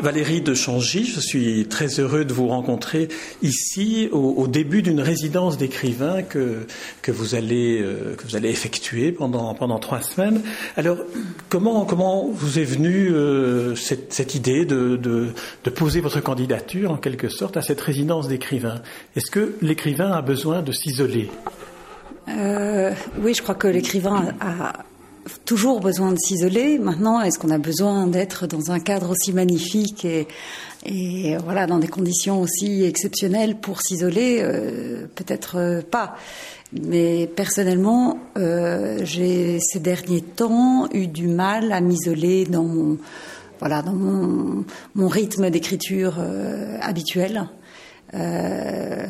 Valérie de Changy, je suis très heureux de vous rencontrer ici au, début d'une résidence d'écrivain que, que, vous allez, euh, que vous allez effectuer pendant, pendant trois semaines. Alors, comment, comment vous est venue euh, cette, idée de, de, de, poser votre candidature, en quelque sorte, à cette résidence d'écrivain? Est-ce que l'écrivain a besoin de s'isoler? Euh, Oui, je crois que l'écrivain a toujours besoin de s'isoler. Maintenant, est-ce qu'on a besoin d'être dans un cadre aussi magnifique et, et voilà dans des conditions aussi exceptionnelles pour s'isoler euh, Peut-être euh, pas. Mais personnellement, euh, j'ai ces derniers temps eu du mal à m'isoler dans mon voilà dans mon, mon rythme d'écriture euh, habituel. Euh,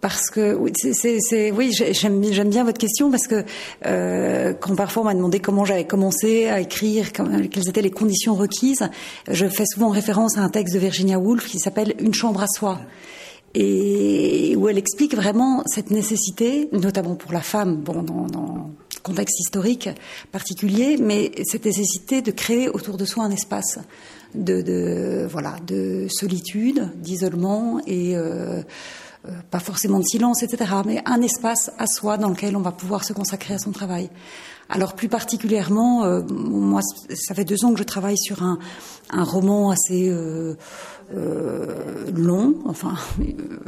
parce que c'est, oui, j'aime, j'aime bien votre question parce que euh, quand parfois on m'a demandé comment j'avais commencé à écrire, quelles étaient les conditions requises, je fais souvent référence à un texte de Virginia Woolf qui s'appelle Une chambre à soi. Et où elle explique vraiment cette nécessité, notamment pour la femme, bon, dans, dans contexte historique particulier, mais cette nécessité de créer autour de soi un espace de, de voilà, de solitude, d'isolement et euh, euh, pas forcément de silence, etc., mais un espace à soi dans lequel on va pouvoir se consacrer à son travail. Alors plus particulièrement, euh, moi, ça fait deux ans que je travaille sur un, un roman assez euh, euh, long, enfin, euh,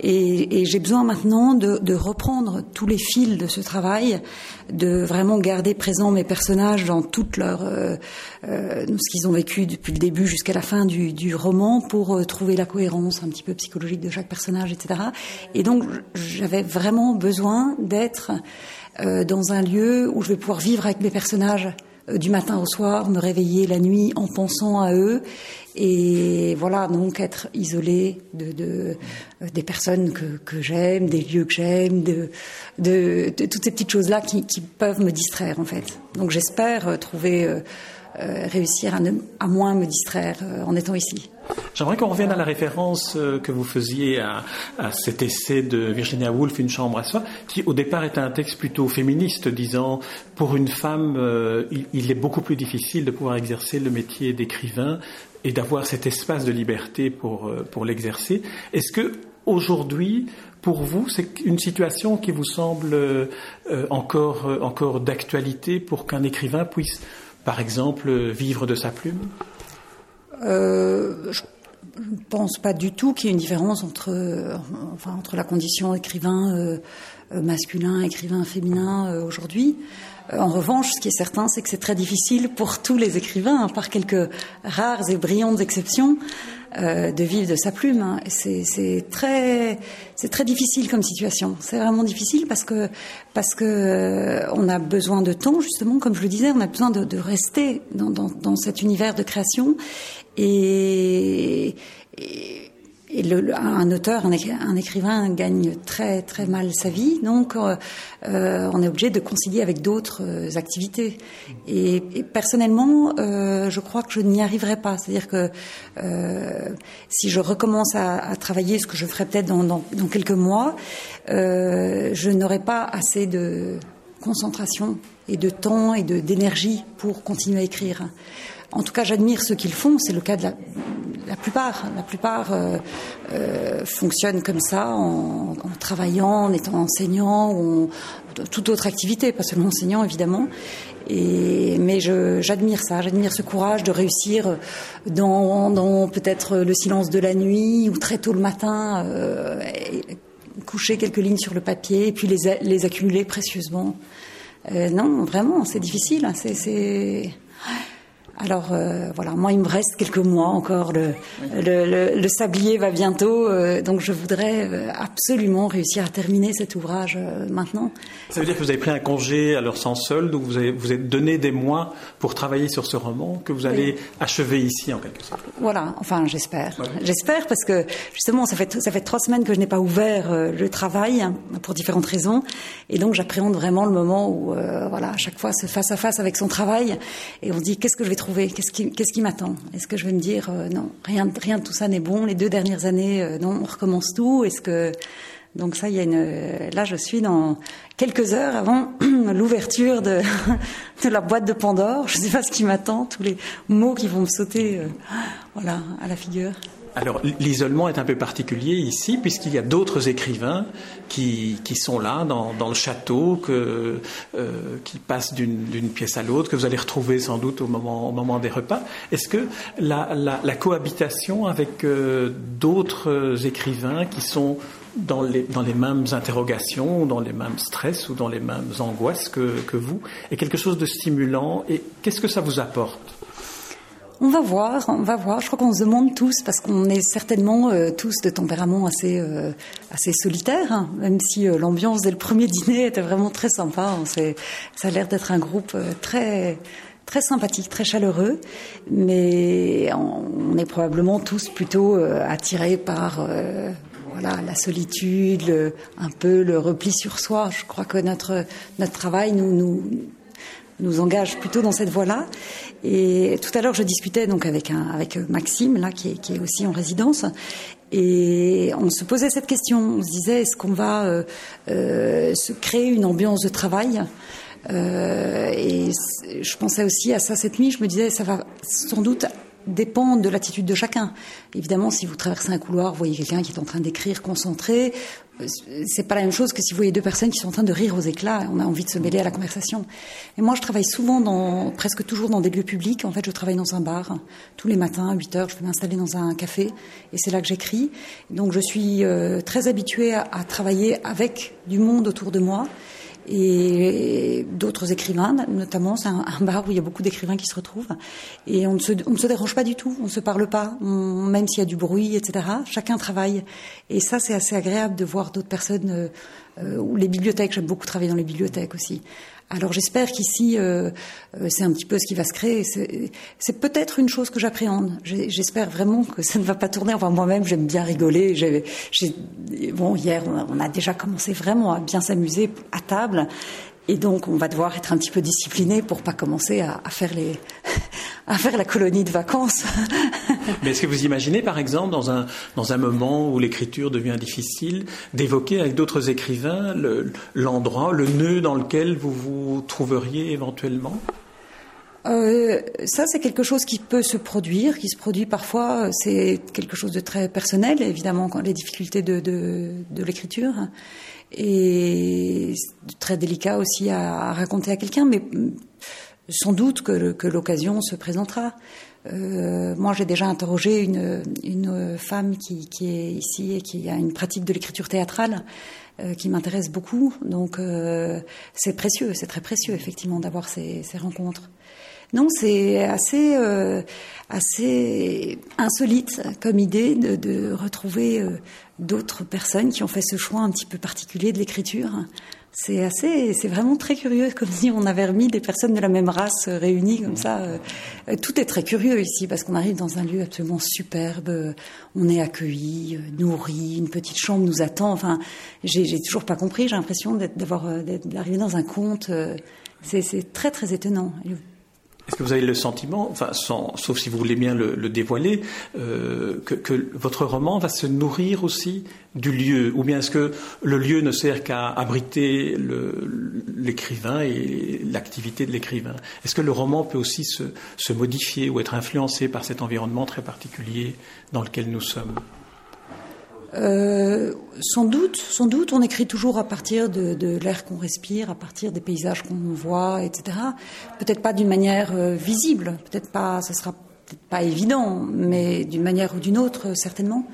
et, j'ai besoin maintenant de, reprendre tous les fils de ce travail, de vraiment garder présent mes personnages dans toute leur euh, euh ce qu'ils ont vécu depuis le début jusqu'à la fin du, roman pour trouver la cohérence un petit peu psychologique de chaque personnage, etc. Et donc j'avais vraiment besoin d'être euh, dans un lieu où je vais pouvoir vivre avec mes personnages euh, du matin au soir, me réveiller la nuit en pensant à eux et voilà donc être isolé de, euh, des personnes que, j'aime, des lieux que j'aime, de, de, toutes ces petites choses là qui, peuvent me distraire en fait. Donc j'espère trouver euh, réussir à, moins me distraire en étant ici. J'aimerais qu'on revienne à la référence euh, que vous faisiez à, cet essai de Virginia Woolf, Une chambre à soi, qui au départ était un texte plutôt féministe, disant pour une femme, euh, il, est beaucoup plus difficile de pouvoir exercer le métier d'écrivain et d'avoir cet espace de liberté pour, euh, pour l'exercer. Est-ce que aujourd'hui, pour vous, c'est une situation qui vous semble encore, encore d'actualité pour qu'un écrivain puisse, par exemple, vivre de sa plume? Euh, je ne pense pas du tout qu'il y ait une différence entre, enfin, entre la condition écrivain euh, masculin, écrivain féminin euh, aujourd'hui. Euh, en revanche, ce qui est certain, c'est que c'est très difficile pour tous les écrivains, hein, par quelques rares et brillantes exceptions, euh, de vivre de sa plume. Hein. C'est très, c'est très difficile comme situation. C'est vraiment difficile parce que parce que euh, on a besoin de temps, justement, comme je le disais, on a besoin de, de rester dans, dans, dans, cet univers de création et, et et le, un auteur, un, écrivain gagne très très mal sa vie, donc euh, euh, on est obligé de concilier avec d'autres euh, activités. Et, et personnellement, euh, je crois que je n'y arriverai pas. C'est-à-dire que euh, si je recommence à, à, travailler, ce que je ferai peut-être dans, dans, dans, quelques mois, je n'aurai pas assez de concentration et de temps et d'énergie pour continuer à écrire. En tout cas, j'admire ceux qui le font. C'est le cas de la, la plupart. La plupart euh, euh, fonctionnent comme ça, en, en, travaillant, en étant enseignant, ou en, toute autre activité, pas seulement enseignant évidemment. Et, mais j'admire ça, j'admire ce courage de réussir dans, dans peut-être le silence de la nuit ou très tôt le matin, euh, coucher quelques lignes sur le papier et puis les, les accumuler précieusement. Euh, non, vraiment, c'est difficile. C'est alors euh, voilà, moi il me reste quelques mois encore. Le, le, le, le sablier va bientôt, euh, donc je voudrais euh, absolument réussir à terminer cet ouvrage euh, maintenant. Ça veut dire que vous avez pris un congé à leur sens seul, donc vous avez vous êtes donné des mois pour travailler sur ce roman que vous allez oui. achever ici en quelque sorte? Voilà, enfin j'espère, j'espère parce que justement ça fait ça fait trois semaines que je n'ai pas ouvert euh, le travail hein, pour différentes raisons, et donc j'appréhende vraiment le moment où voilà à chaque fois se face à face avec son travail et on se dit qu'est-ce que je vais trouver Qu'est-ce qui, qui m'attend? Est-ce que je vais me dire euh, non, rien, rien de tout ça n'est bon. Les deux dernières années, euh, non, on recommence tout. Est-ce que Donc ça, il y a une. Là, je suis dans quelques heures avant l'ouverture de, la boîte de Pandore. Je ne sais pas ce qui m'attend, tous les mots qui vont me sauter, euh, voilà, à la figure. Alors l'isolement est un peu particulier ici puisqu'il y a d'autres écrivains qui, qui, sont là dans, dans le château, euh, qui passent d'une pièce à l'autre, que vous allez retrouver sans doute au moment, au moment des repas. Est-ce que la, la, la, cohabitation avec euh, d'autres écrivains qui sont dans les, dans les mêmes interrogations, dans les mêmes stress ou dans les mêmes angoisses que, que vous est quelque chose de stimulant? Et qu'est-ce que ça vous apporte? On va voir, on va voir. Je crois qu'on se demande tous, parce qu'on est certainement euh, tous de tempérament assez, euh, assez solitaire, hein. même si euh, l'ambiance dès le premier dîner était vraiment très sympa. ça a l'air d'être un groupe très, très sympathique, très chaleureux, mais on, est probablement tous plutôt attirés par voilà, la solitude, un peu le repli sur soi. Je crois que notre, notre travail nous, nous, nous engage plutôt dans cette voie-là. Et tout à l'heure, je discutais donc avec, un, avec Maxime, là, qui est, qui est aussi en résidence, et on se posait cette question. On se disait, est-ce qu'on va euh, euh, se créer une ambiance de travail? Euh, Et je pensais aussi à ça cette nuit. Je me disais, ça va sans doute dépend de l'attitude de chacun. Évidemment, si vous traversez un couloir, vous voyez quelqu'un qui est en train d'écrire concentré, euh, c'est pas la même chose que si vous voyez deux personnes qui sont en train de rire aux éclats. On a envie de se mêler à la conversation. Et moi, je travaille souvent dans, presque toujours dans des lieux publics. En fait, je travaille dans un bar. Tous les matins, à 8 heures, je vais m'installer dans un café. Et c'est là que j'écris. Donc, je suis euh, très habituée à, à travailler avec du monde autour de moi et d'autres écrivains, notamment. C'est un, bar où il y a beaucoup d'écrivains qui se retrouvent. Et on ne, se, dérange pas du tout, on ne se parle pas, même s'il y a du bruit, etc. Chacun travaille. Et ça, c'est assez agréable de voir d'autres personnes, euh, euh ou les bibliothèques, j'aime beaucoup travailler dans les bibliothèques aussi. Alors j'espère qu'ici, euh, euh, c'est un petit peu ce qui va se créer. C'est peut-être une chose que j'appréhende. J'espère vraiment que ça ne va pas tourner. Enfin, moi-même, j'aime bien rigoler. bon, hier, on a déjà commencé vraiment à bien s'amuser à table. Et donc, on va devoir être un petit peu discipliné pour pas commencer à, faire les, à faire la colonie de vacances. Mais est-ce que vous imaginez, par exemple, dans un, dans un moment où l'écriture devient difficile, d'évoquer avec d'autres écrivains l'endroit, le, nœud dans lequel vous vous trouveriez éventuellement? Euh, ça, c'est quelque chose qui peut se produire, qui se produit parfois. C'est quelque chose de très personnel, évidemment, quand les difficultés de, de, de l'écriture et très délicat aussi à, raconter à quelqu'un, mais sans doute que, que l'occasion se présentera. Euh, moi, j'ai déjà interrogé une, une femme qui, qui, est ici et qui a une pratique de l'écriture théâtrale euh, qui m'intéresse beaucoup. Donc, euh, c'est précieux, c'est très précieux, effectivement, d'avoir ces, ces rencontres. Non, c'est assez, assez insolite comme idée de, retrouver d'autres personnes qui ont fait ce choix un petit peu particulier de l'écriture. C'est assez, c'est vraiment très curieux, comme si on avait remis des personnes de la même race euh, réunies comme ça. Euh, tout est très curieux ici parce qu'on arrive dans un lieu absolument superbe. On est accueilli, nourri, une petite chambre nous attend. Enfin, j'ai, j'ai toujours pas compris. J'ai l'impression d'avoir, d'arriver dans un conte. C'est, très très étonnant. Est-ce que vous avez le sentiment, enfin, sans, sauf si vous voulez bien le, le dévoiler, euh, que, votre roman va se nourrir aussi du lieu? Ou bien est-ce que le lieu ne sert qu'à abriter l'écrivain et l'activité de l'écrivain? Est-ce que le roman peut aussi se modifier ou être influencé par cet environnement très particulier dans lequel nous sommes? Euh, sans doute, sans doute, on écrit toujours à partir de, de l'air qu'on respire, à partir des paysages qu'on voit, etc. Peut-être pas d'une manière euh, visible, peut-être pas, ce sera peut-être pas évident, mais d'une manière ou d'une autre, certainement.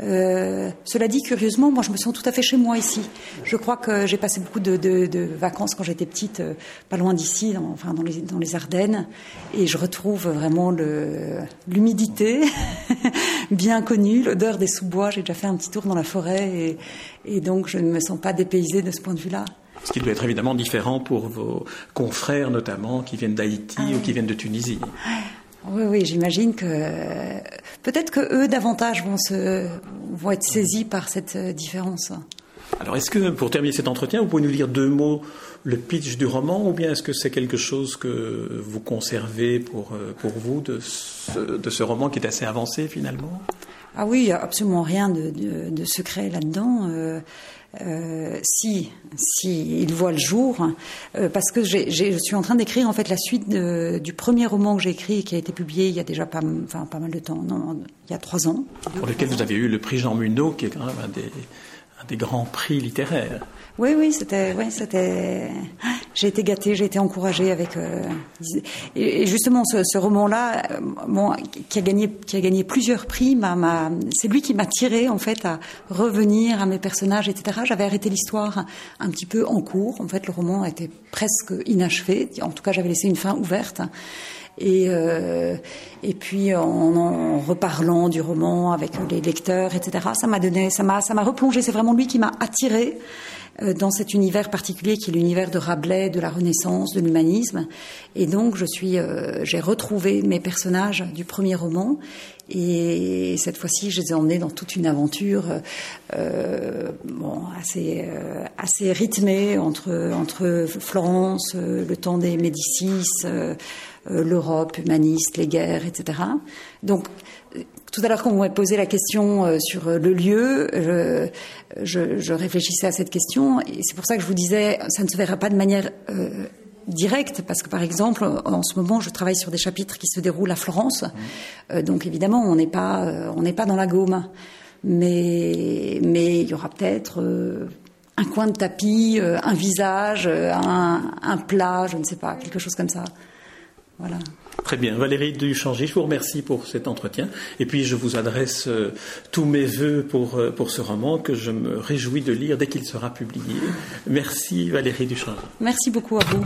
Euh, cela dit, curieusement, moi, je me sens tout à fait chez moi ici. Je crois que j'ai passé beaucoup de, de, de vacances quand j'étais petite, euh, pas loin d'ici, enfin dans les, dans les Ardennes, et je retrouve vraiment l'humidité bien connue, l'odeur des sous-bois. J'ai déjà fait un petit tour dans la forêt, et, et donc je ne me sens pas dépaysée de ce point de vue-là. Ce qui doit être évidemment différent pour vos confrères, notamment, qui viennent d'Haïti ah ou qui viennent de Tunisie. Oui, oui, j'imagine que peut-être que eux davantage vont se vont être saisis par cette euh, différence. Alors, est-ce que pour terminer cet entretien, vous pouvez nous dire deux mots le pitch du roman, ou bien est-ce que c'est quelque chose que vous conservez pour euh, pour vous de ce, de ce roman qui est assez avancé finalement? Ah oui, il n'y a absolument rien de, secret là-dedans. Euh, euh, si, si il voit le jour, euh, parce que je suis en train d'écrire en fait la suite du premier roman que j'ai écrit qui a été publié il y a déjà pas, enfin, pas mal de temps, non, il y a trois ans. Pour lequel vous avez eu le prix Jean Munot, qui est quand même un des, des grands prix littéraires. Oui, oui, c'était, ouais, c'était. J'ai été gâtée, j'ai été encouragée avec. Euh, et justement, ce, roman-là, euh, bon, qui a gagné, qui a gagné plusieurs prix, m'a, c'est lui qui m'a tiré en fait à revenir à mes personnages, etc. J'avais arrêté l'histoire un petit peu en cours. En fait, le roman était presque inachevé. En tout cas, j'avais laissé une fin ouverte. Et, euh, et puis en, en, reparlant du roman avec les lecteurs, etc. Ça m'a donné, ça m'a, ça m'a replongé. C'est vraiment lui qui m'a attiré euh, dans cet univers particulier qui est l'univers de Rabelais, de la Renaissance, de l'humanisme. Et donc, je suis, euh, j'ai retrouvé mes personnages du premier roman. Et cette fois-ci, je les ai emmenés dans toute une aventure euh, bon, assez, euh, assez rythmée entre, entre Florence, le temps des Médicis, l'Europe humaniste, les guerres, etc. Donc, tout à l'heure, quand vous m'avez posé la question euh, sur euh, le lieu, je, réfléchissais à cette question et c'est pour ça que je vous disais, ça ne se verra pas de manière euh, directe, parce que par exemple, en ce moment, je travaille sur des chapitres qui se déroulent à Florence, donc évidemment, on n'est pas, on n'est pas dans la Gaume, mais mais il y aura peut-être un coin de tapis, un visage, un, un plat, je ne sais pas, quelque chose comme ça. Voilà. Très bien. Valérie Duchangy, je vous remercie pour cet entretien. Et puis, je vous adresse euh, tous mes voeux pour, euh, pour ce roman que je me réjouis de lire dès qu'il sera publié. Merci Valérie Duchangy. Merci beaucoup à vous.